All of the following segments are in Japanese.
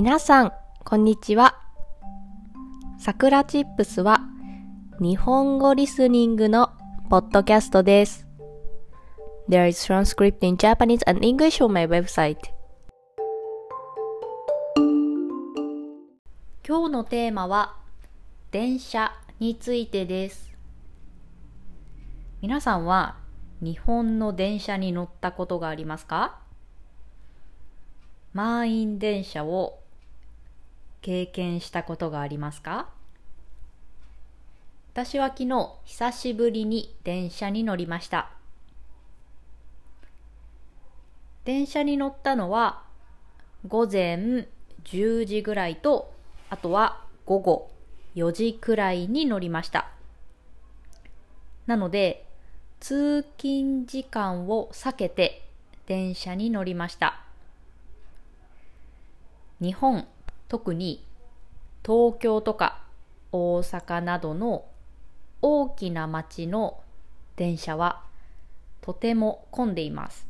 皆さん、こんにちは。さくらチップスは日本語リスニングのポッドキャストです。There is transcript in Japanese and English on my website. 今日のテーマは電車についてです。皆さんは日本の電車に乗ったことがありますか？満員電車を経験したことがありますか？私は昨日久しぶりに電車に乗りました。電車に乗ったのは午前10時ぐらいとあとは午後4時くらいに乗りました。なので通勤時間を避けて電車に乗りました。日本特に東京とか大阪などの大きな町の電車はとても混んでいます。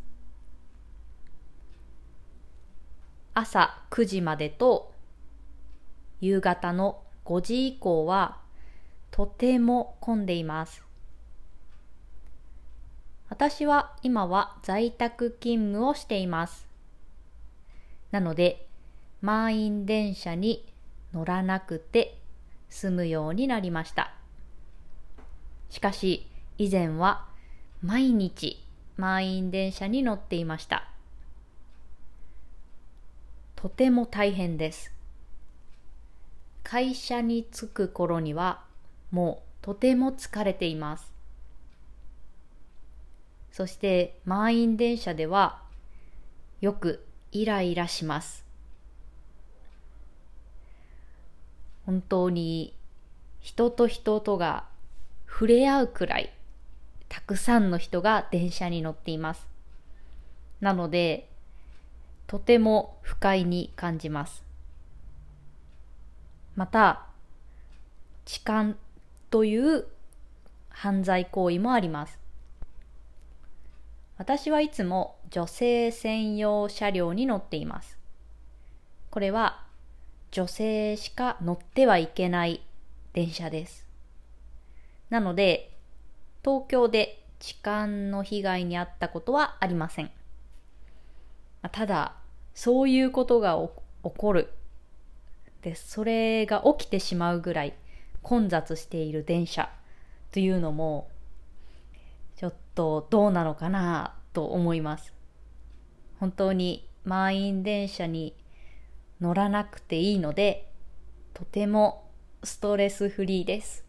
朝9時までと夕方の5時以降はとても混んでいます。私は今は在宅勤務をしています。なので満員電車に乗らなくて済むようになりました。しかし以前は毎日満員電車に乗っていました。とても大変です。会社に着く頃にはもうとても疲れています。そして満員電車ではよくイライラします。本当に人と人とが触れ合うくらいたくさんの人が電車に乗っています。なのでとても不快に感じます。また痴漢という犯罪行為もあります。私はいつも女性専用車両に乗っています。これは女性しか乗ってはいけない電車です。なので、東京で痴漢の被害に遭ったことはありません。ただ、そういうことが起こる。で、それが起きてしまうぐらい混雑している電車というのも、ちょっとどうなのかなと思います。本当に満員電車に乗らなくていいのでとてもストレスフリーです。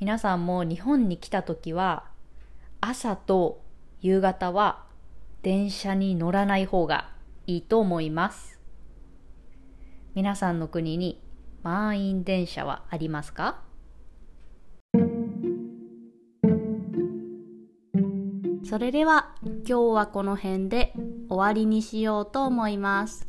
皆さんも日本に来た時は朝と夕方は電車に乗らない方がいいと思います。皆さんの国に満員電車はありますか？それでは今日はこの辺で終わりにしようと思います。